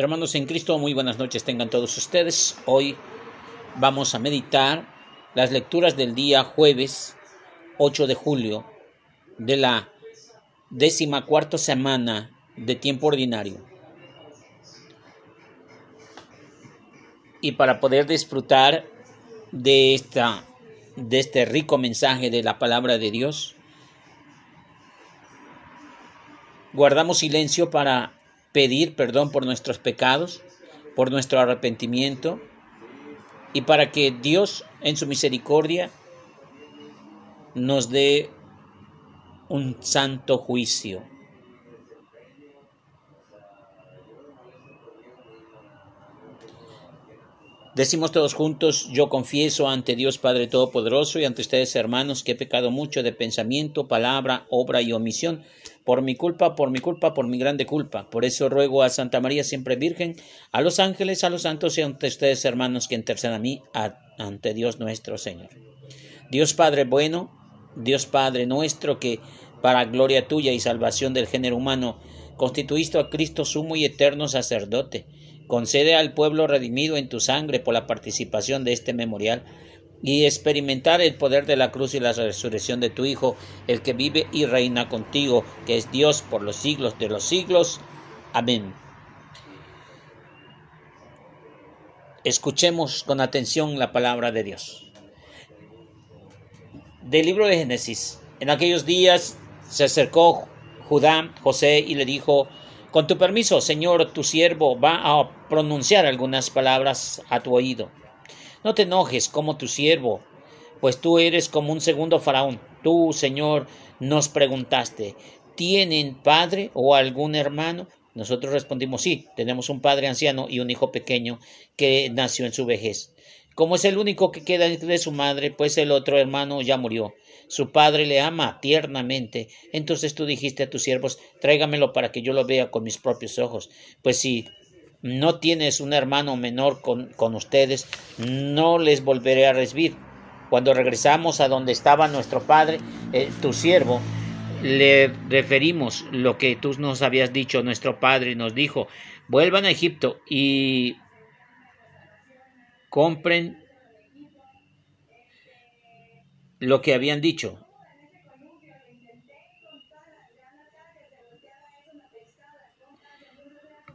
Hermanos en Cristo, muy buenas noches tengan todos ustedes. Hoy vamos a meditar las lecturas del día jueves 8 de julio de la décima cuarta semana de tiempo ordinario. Y para poder disfrutar de, esta, de este rico mensaje de la palabra de Dios, guardamos silencio para pedir perdón por nuestros pecados, por nuestro arrepentimiento y para que Dios en su misericordia nos dé un santo juicio. Decimos todos juntos, yo confieso ante Dios Padre Todopoderoso y ante ustedes hermanos que he pecado mucho de pensamiento, palabra, obra y omisión, por mi culpa, por mi culpa, por mi grande culpa. Por eso ruego a Santa María siempre Virgen, a los ángeles, a los santos y ante ustedes hermanos que intercedan a mí, ante Dios nuestro Señor. Dios Padre bueno, Dios Padre nuestro que para gloria tuya y salvación del género humano constituiste a Cristo sumo y eterno sacerdote Concede al pueblo redimido en tu sangre por la participación de este memorial y experimentar el poder de la cruz y la resurrección de tu Hijo, el que vive y reina contigo, que es Dios por los siglos de los siglos. Amén. Escuchemos con atención la palabra de Dios. Del libro de Génesis. En aquellos días se acercó Judá, José, y le dijo, con tu permiso, Señor, tu siervo va a pronunciar algunas palabras a tu oído. No te enojes como tu siervo, pues tú eres como un segundo faraón. Tú, Señor, nos preguntaste, ¿tienen padre o algún hermano? Nosotros respondimos, sí, tenemos un padre anciano y un hijo pequeño que nació en su vejez. Como es el único que queda de su madre, pues el otro hermano ya murió. Su padre le ama tiernamente. Entonces tú dijiste a tus siervos, tráigamelo para que yo lo vea con mis propios ojos. Pues si no tienes un hermano menor con, con ustedes, no les volveré a recibir. Cuando regresamos a donde estaba nuestro padre, eh, tu siervo, le referimos lo que tú nos habías dicho, nuestro padre nos dijo, vuelvan a Egipto y compren lo que habían dicho.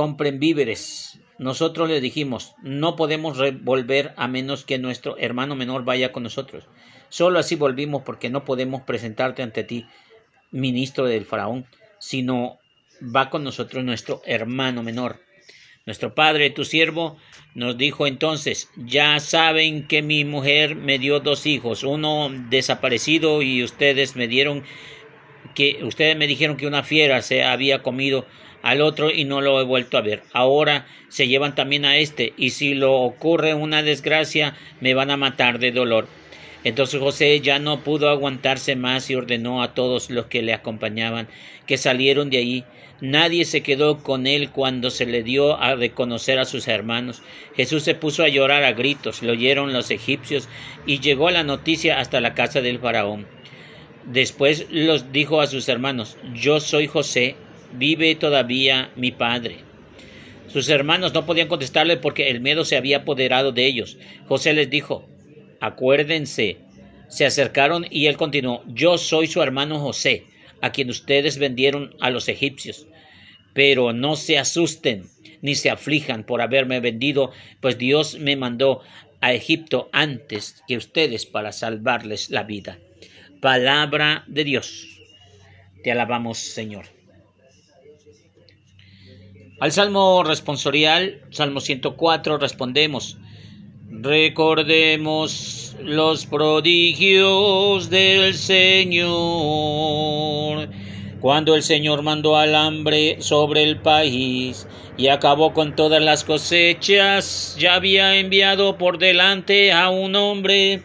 Compren víveres. Nosotros le dijimos, no podemos volver a menos que nuestro hermano menor vaya con nosotros. Solo así volvimos porque no podemos presentarte ante ti, ministro del faraón, sino va con nosotros nuestro hermano menor. Nuestro padre, tu siervo, nos dijo entonces, ya saben que mi mujer me dio dos hijos, uno desaparecido y ustedes me dieron que ustedes me dijeron que una fiera se había comido al otro y no lo he vuelto a ver. Ahora se llevan también a este y si lo ocurre una desgracia me van a matar de dolor. Entonces José ya no pudo aguantarse más y ordenó a todos los que le acompañaban que salieron de allí Nadie se quedó con él cuando se le dio a reconocer a sus hermanos. Jesús se puso a llorar a gritos, lo oyeron los egipcios y llegó la noticia hasta la casa del faraón. Después los dijo a sus hermanos, Yo soy José, vive todavía mi padre. Sus hermanos no podían contestarle porque el miedo se había apoderado de ellos. José les dijo, Acuérdense. Se acercaron y él continuó, Yo soy su hermano José a quien ustedes vendieron a los egipcios. Pero no se asusten ni se aflijan por haberme vendido, pues Dios me mandó a Egipto antes que ustedes para salvarles la vida. Palabra de Dios. Te alabamos, Señor. Al Salmo responsorial, Salmo 104, respondemos, recordemos los prodigios del Señor. Cuando el Señor mandó al hambre sobre el país y acabó con todas las cosechas, ya había enviado por delante a un hombre,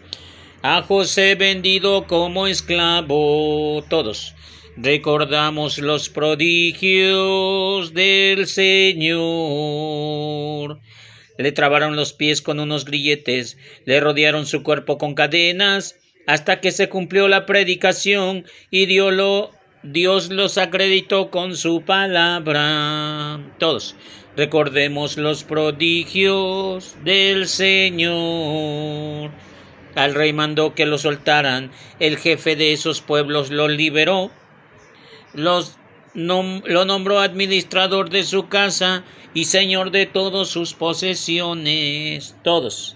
a José vendido como esclavo. Todos recordamos los prodigios del Señor le trabaron los pies con unos grilletes, le rodearon su cuerpo con cadenas, hasta que se cumplió la predicación y diólo Dios los acreditó con su palabra. Todos. Recordemos los prodigios del Señor. Al rey mandó que lo soltaran. El jefe de esos pueblos lo liberó. Lo nombró administrador de su casa y señor de todas sus posesiones. Todos.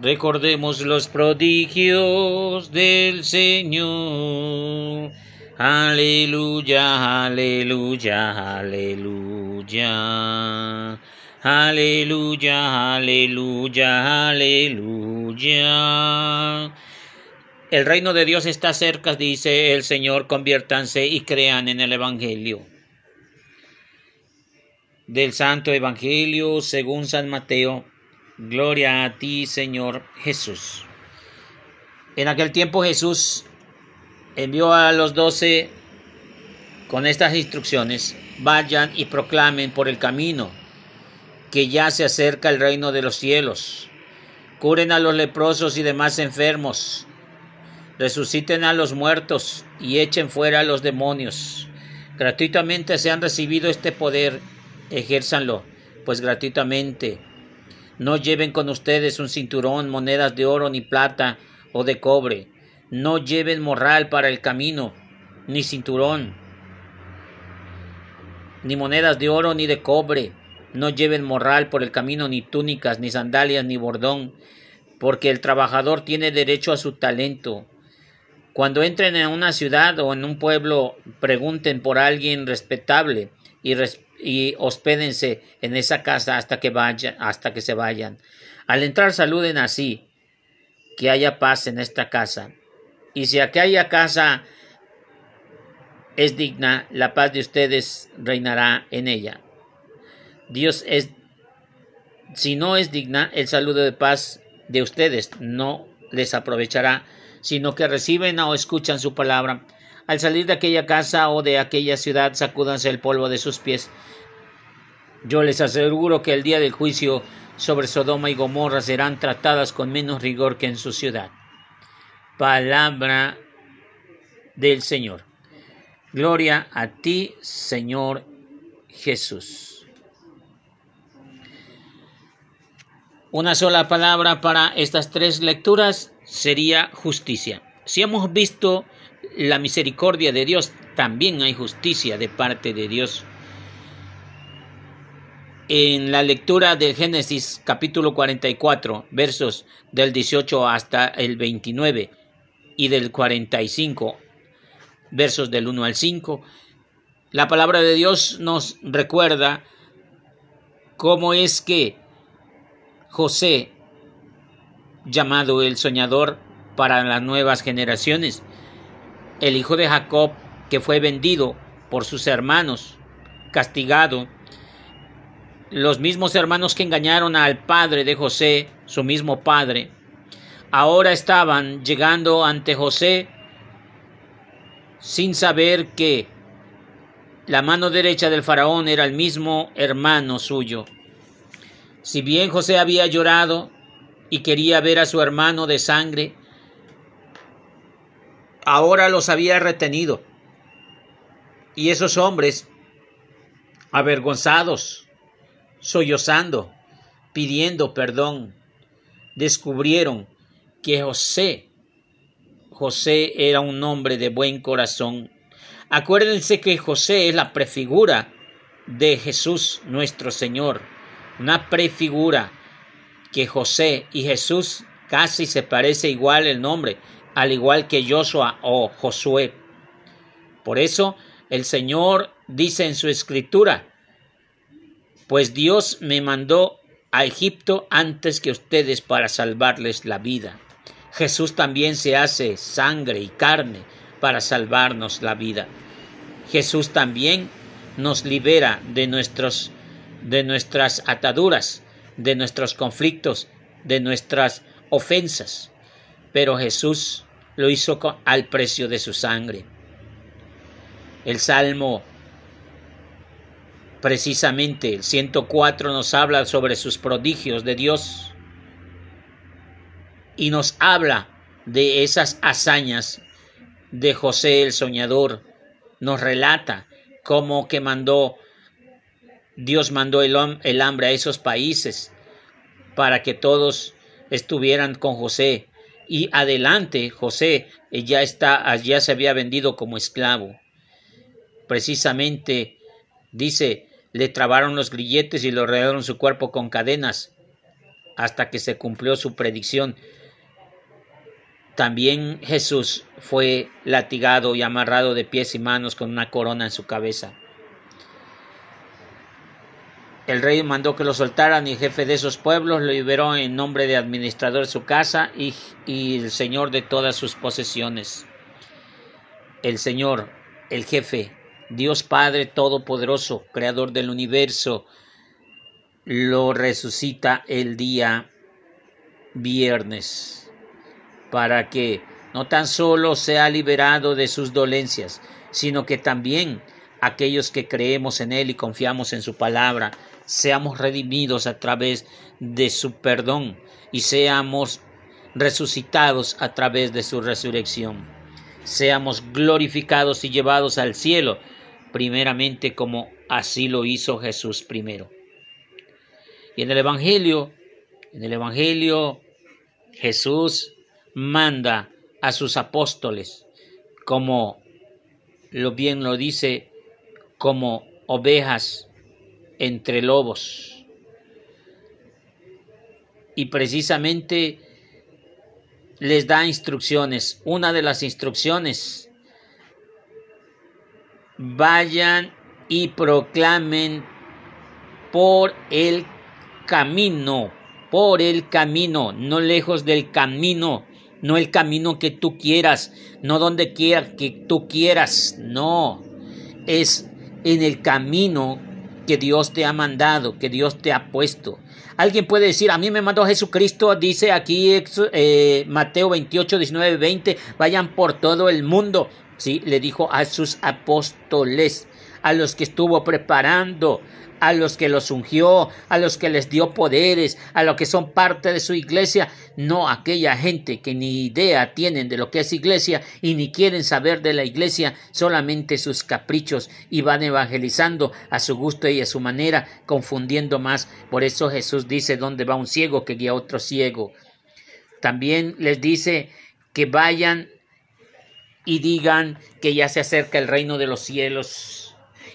Recordemos los prodigios del Señor. Aleluya, aleluya, aleluya. Aleluya, aleluya, aleluya. El reino de Dios está cerca, dice el Señor, conviértanse y crean en el Evangelio. Del Santo Evangelio según San Mateo, gloria a ti, Señor Jesús. En aquel tiempo Jesús envió a los doce con estas instrucciones, vayan y proclamen por el camino que ya se acerca el reino de los cielos. Curen a los leprosos y demás enfermos resuciten a los muertos y echen fuera a los demonios. Gratuitamente se han recibido este poder, ejérzanlo, pues gratuitamente. No lleven con ustedes un cinturón, monedas de oro ni plata o de cobre. No lleven morral para el camino, ni cinturón, ni monedas de oro ni de cobre. No lleven morral por el camino, ni túnicas, ni sandalias, ni bordón, porque el trabajador tiene derecho a su talento. Cuando entren en una ciudad o en un pueblo, pregunten por alguien respetable y, y hospédense en esa casa hasta que, vayan, hasta que se vayan. Al entrar saluden así, que haya paz en esta casa. Y si aquella casa es digna, la paz de ustedes reinará en ella. Dios es, si no es digna, el saludo de paz de ustedes no les aprovechará sino que reciben o escuchan su palabra. Al salir de aquella casa o de aquella ciudad, sacúdanse el polvo de sus pies. Yo les aseguro que el día del juicio sobre Sodoma y Gomorra serán tratadas con menos rigor que en su ciudad. Palabra del Señor. Gloria a ti, Señor Jesús. Una sola palabra para estas tres lecturas sería justicia. Si hemos visto la misericordia de Dios, también hay justicia de parte de Dios. En la lectura de Génesis capítulo 44, versos del 18 hasta el 29 y del 45, versos del 1 al 5, la palabra de Dios nos recuerda cómo es que José llamado el soñador para las nuevas generaciones, el hijo de Jacob que fue vendido por sus hermanos, castigado, los mismos hermanos que engañaron al padre de José, su mismo padre, ahora estaban llegando ante José sin saber que la mano derecha del faraón era el mismo hermano suyo. Si bien José había llorado y quería ver a su hermano de sangre, ahora los había retenido. Y esos hombres, avergonzados, sollozando, pidiendo perdón, descubrieron que José, José era un hombre de buen corazón. Acuérdense que José es la prefigura de Jesús nuestro Señor, una prefigura que José y Jesús casi se parece igual el nombre, al igual que Joshua o Josué. Por eso el Señor dice en su escritura, pues Dios me mandó a Egipto antes que ustedes para salvarles la vida. Jesús también se hace sangre y carne para salvarnos la vida. Jesús también nos libera de nuestros de nuestras ataduras, de nuestros conflictos, de nuestras ofensas. Pero Jesús lo hizo al precio de su sangre. El Salmo, precisamente el 104, nos habla sobre sus prodigios de Dios y nos habla de esas hazañas de José el soñador nos relata cómo que mandó, Dios mandó el, hambre a esos países para que todos estuvieran con José. Y adelante, José ya está, ya se había vendido como esclavo. Precisamente, dice, le trabaron los grilletes y le rodearon su cuerpo con cadenas hasta que se cumplió su predicción. También Jesús fue latigado y amarrado de pies y manos con una corona en su cabeza. El rey mandó que lo soltaran y el jefe de esos pueblos lo liberó en nombre de administrador de su casa y, y el señor de todas sus posesiones. El Señor, el jefe, Dios Padre Todopoderoso, Creador del universo, lo resucita el día viernes para que no tan solo sea liberado de sus dolencias, sino que también aquellos que creemos en Él y confiamos en su palabra, seamos redimidos a través de su perdón y seamos resucitados a través de su resurrección. Seamos glorificados y llevados al cielo, primeramente como así lo hizo Jesús primero. Y en el Evangelio, en el Evangelio, Jesús manda a sus apóstoles como lo bien lo dice, como ovejas entre lobos. Y precisamente les da instrucciones. Una de las instrucciones, vayan y proclamen por el camino, por el camino, no lejos del camino, no el camino que tú quieras, no donde quiera que tú quieras, no, es en el camino que Dios te ha mandado, que Dios te ha puesto. Alguien puede decir, a mí me mandó Jesucristo, dice aquí eh, Mateo 28, 19, 20, vayan por todo el mundo. Sí, le dijo a sus apóstoles, a los que estuvo preparando, a los que los ungió, a los que les dio poderes, a los que son parte de su iglesia, no aquella gente que ni idea tienen de lo que es iglesia y ni quieren saber de la iglesia, solamente sus caprichos y van evangelizando a su gusto y a su manera, confundiendo más. Por eso Jesús dice, ¿dónde va un ciego que guía otro ciego? También les dice que vayan y digan que ya se acerca el reino de los cielos.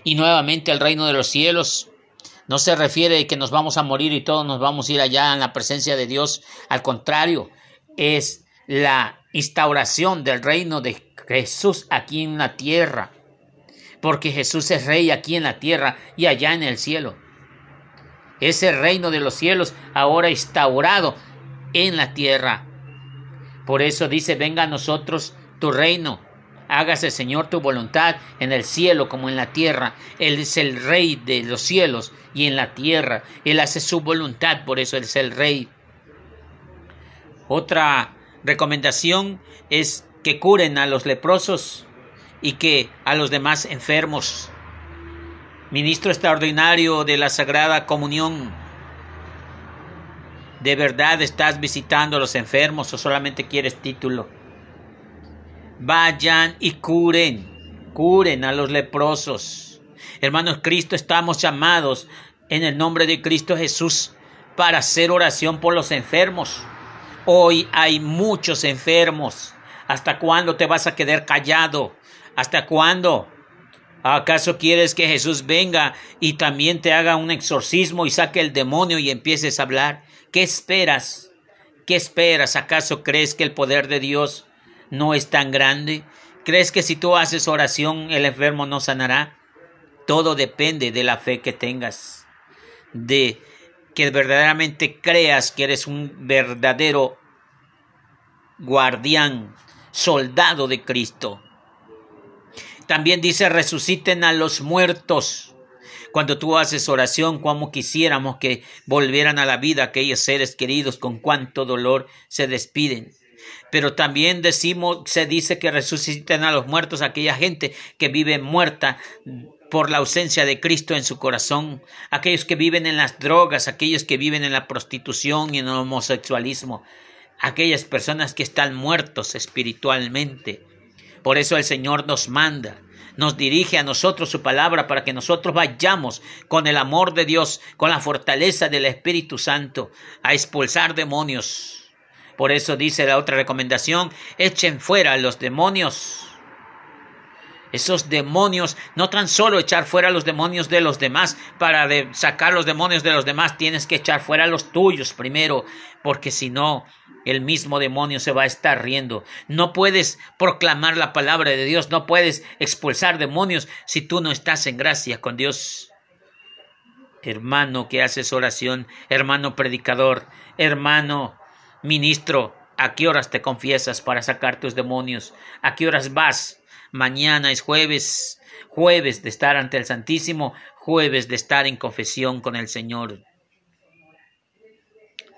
Y nuevamente el reino de los cielos no se refiere que nos vamos a morir y todos nos vamos a ir allá en la presencia de Dios. Al contrario, es la instauración del reino de Jesús aquí en la tierra. Porque Jesús es rey aquí en la tierra y allá en el cielo. Ese reino de los cielos ahora instaurado en la tierra. Por eso dice, venga a nosotros tu reino Hágase, Señor, tu voluntad en el cielo como en la tierra. Él es el rey de los cielos y en la tierra. Él hace su voluntad, por eso Él es el rey. Otra recomendación es que curen a los leprosos y que a los demás enfermos. Ministro extraordinario de la Sagrada Comunión, ¿de verdad estás visitando a los enfermos o solamente quieres título? Vayan y curen, curen a los leprosos. Hermanos, Cristo estamos llamados en el nombre de Cristo Jesús para hacer oración por los enfermos. Hoy hay muchos enfermos. ¿Hasta cuándo te vas a quedar callado? ¿Hasta cuándo? ¿Acaso quieres que Jesús venga y también te haga un exorcismo y saque el demonio y empieces a hablar? ¿Qué esperas? ¿Qué esperas? ¿Acaso crees que el poder de Dios no es tan grande? ¿Crees que si tú haces oración el enfermo no sanará? Todo depende de la fe que tengas, de que verdaderamente creas que eres un verdadero guardián, soldado de Cristo. También dice, resuciten a los muertos. Cuando tú haces oración, como quisiéramos que volvieran a la vida aquellos seres queridos, con cuánto dolor se despiden pero también decimos, se dice que resucitan a los muertos aquella gente que vive muerta por la ausencia de Cristo en su corazón, aquellos que viven en las drogas, aquellos que viven en la prostitución y en el homosexualismo, aquellas personas que están muertos espiritualmente. Por eso el Señor nos manda nos dirige a nosotros su palabra para que nosotros vayamos con el amor de Dios, con la fortaleza del Espíritu Santo, a expulsar demonios. Por eso dice la otra recomendación, echen fuera a los demonios esos demonios, no tan solo echar fuera los demonios de los demás, para sacar los demonios de los demás tienes que echar fuera los tuyos primero, porque si no, el mismo demonio se va a estar riendo. No puedes proclamar la palabra de Dios, no puedes expulsar demonios si tú no estás en gracia con Dios. Hermano que haces oración, hermano predicador, hermano ministro, ¿a qué horas te confiesas para sacar tus demonios? ¿A qué horas vas Mañana es jueves, jueves de estar ante el Santísimo, jueves de estar en confesión con el Señor.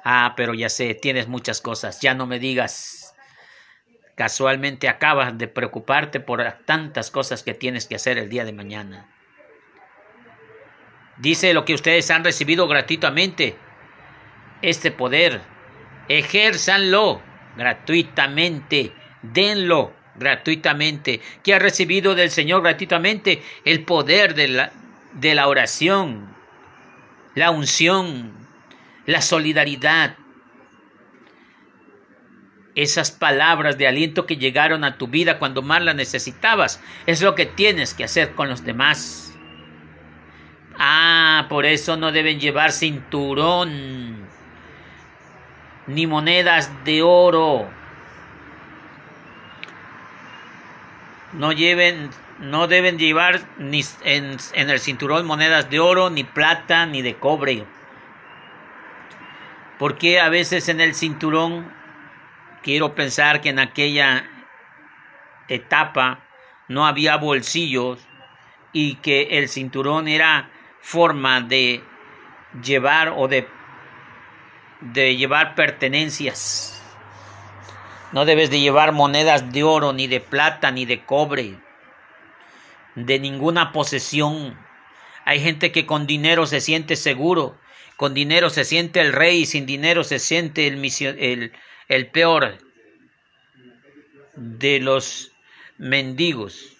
Ah, pero ya sé, tienes muchas cosas, ya no me digas. Casualmente acabas de preocuparte por tantas cosas que tienes que hacer el día de mañana. Dice lo que ustedes han recibido gratuitamente. Este poder, ejérzanlo gratuitamente, denlo gratuitamente, que ha recibido del Señor gratuitamente el poder de la, de la oración, la unción, la solidaridad. Esas palabras de aliento que llegaron a tu vida cuando más las necesitabas, es lo que tienes que hacer con los demás. Ah, por eso no deben llevar cinturón, ni monedas de oro, no lleven no deben llevar ni en, en, el cinturón monedas de oro, ni plata, ni de cobre. Porque a veces en el cinturón, quiero pensar que en aquella etapa no había bolsillos y que el cinturón era forma de llevar o de, de llevar pertenencias. No debes de llevar monedas de oro, ni de plata, ni de cobre, de ninguna posesión. Hay gente que con dinero se siente seguro, con dinero se siente el rey, sin dinero se siente el, el, el peor de los mendigos.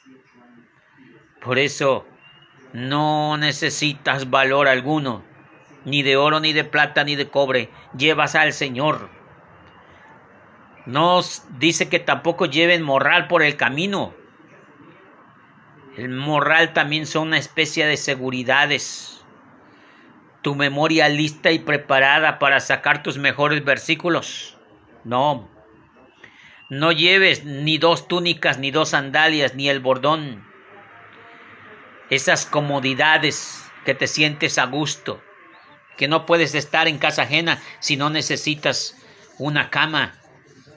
Por eso no necesitas valor alguno, ni de oro, ni de plata, ni de cobre. Llevas al Señor. No dice que tampoco lleven morral por el camino. El morral también son una especie de seguridades. Tu memoria lista y preparada para sacar tus mejores versículos. No. No lleves ni dos túnicas, ni dos sandalias, ni el bordón. Esas comodidades que te sientes a gusto, que no puedes estar en casa ajena si no necesitas una cama,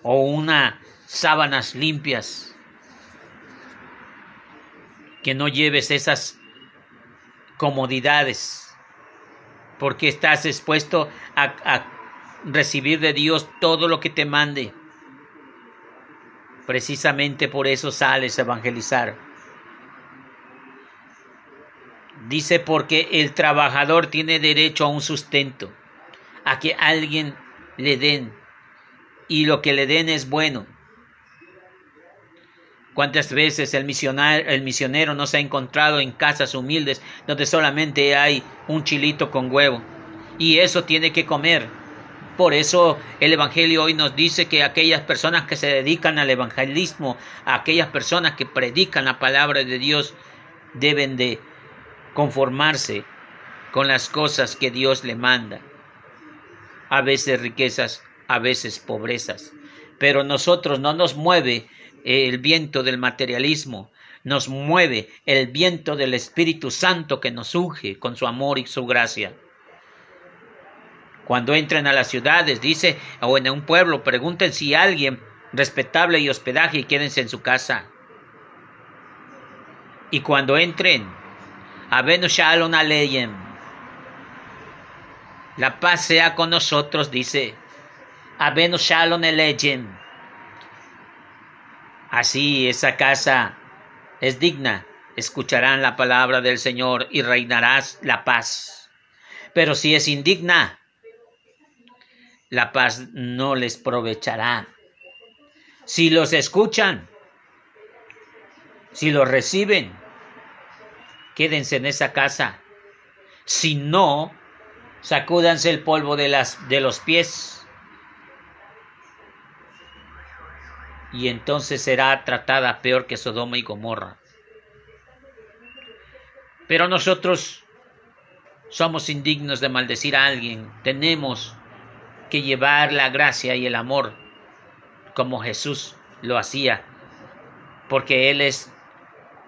o unas sábanas limpias. Que no lleves esas comodidades, porque estás expuesto a, recibir de Dios todo lo que te mande. Precisamente por eso sales a evangelizar. Dice porque el trabajador tiene derecho a un sustento, a que alguien le den y lo que le den es bueno. ¿Cuántas veces el el misionero no se ha encontrado en casas humildes donde solamente hay un chilito con huevo? Y eso tiene que comer. Por eso el Evangelio hoy nos dice que aquellas personas que se dedican al evangelismo, aquellas personas que predican la palabra de Dios, deben de conformarse con las cosas que Dios le manda. A veces riquezas, a veces pobrezas. Pero nosotros no nos mueve el viento del materialismo, nos mueve el viento del Espíritu Santo que nos unge con su amor y su gracia. Cuando entren a las ciudades, dice, o en un pueblo, pregunten si alguien respetable y hospedaje y quédense en su casa. Y cuando entren, a Shalom Aleyem, la paz sea con nosotros, dice, Abeno Shalom Elegem. Así esa casa es digna, escucharán la palabra del Señor y reinarás la paz. Pero si es indigna, la paz no les provechará. Si los escuchan, si los reciben, quédense en esa casa. Si no, sacúdanse el polvo de, las, de los pies. Y entonces será tratada peor que Sodoma y Gomorra. Pero nosotros somos indignos de maldecir a alguien. Tenemos que llevar la gracia y el amor como Jesús lo hacía, porque Él es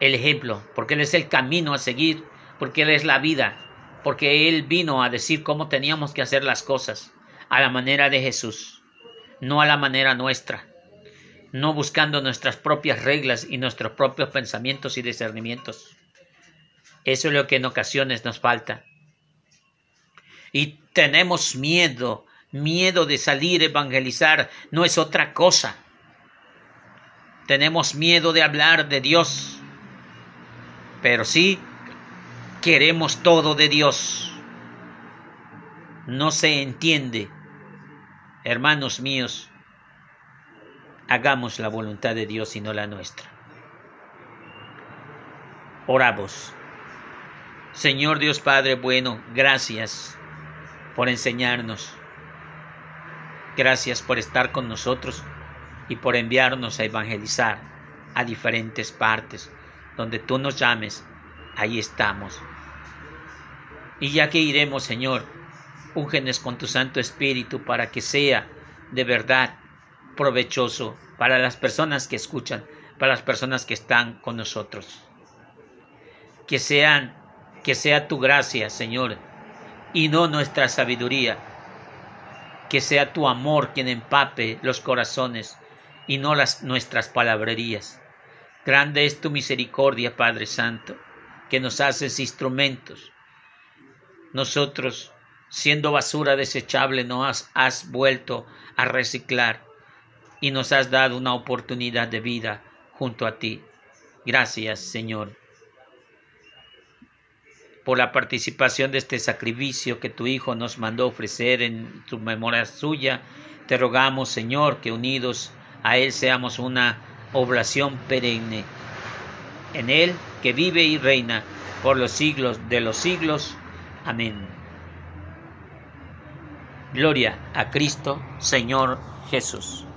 el ejemplo, porque Él es el camino a seguir, porque Él es la vida, porque Él vino a decir cómo teníamos que hacer las cosas, a la manera de Jesús, no a la manera nuestra, no buscando nuestras propias reglas y nuestros propios pensamientos y discernimientos. Eso es lo que en ocasiones nos falta. Y tenemos miedo, miedo de salir a evangelizar, no es otra cosa. Tenemos miedo de hablar de Dios pero sí queremos todo de Dios. No se entiende. Hermanos míos, hagamos la voluntad de Dios y no la nuestra. Oramos. Señor Dios Padre bueno, gracias por enseñarnos. Gracias por estar con nosotros y por enviarnos a evangelizar a diferentes partes donde tú nos llames, ahí estamos. Y ya que iremos, Señor, úngenes con tu Santo Espíritu para que sea de verdad provechoso para las personas que escuchan, para las personas que están con nosotros. Que sean, que sea tu gracia, Señor, y no nuestra sabiduría. Que sea tu amor quien empape los corazones y no las nuestras palabrerías. Grande es tu misericordia, Padre Santo, que nos haces instrumentos. Nosotros, siendo basura desechable, nos has, vuelto a reciclar y nos has dado una oportunidad de vida junto a ti. Gracias, Señor, por la participación de este sacrificio que tu Hijo nos mandó ofrecer en tu memoria suya. Te rogamos, Señor, que unidos a Él seamos una oblación perenne. En Él que vive y reina por los siglos de los siglos. Amén. Gloria a Cristo, Señor Jesús.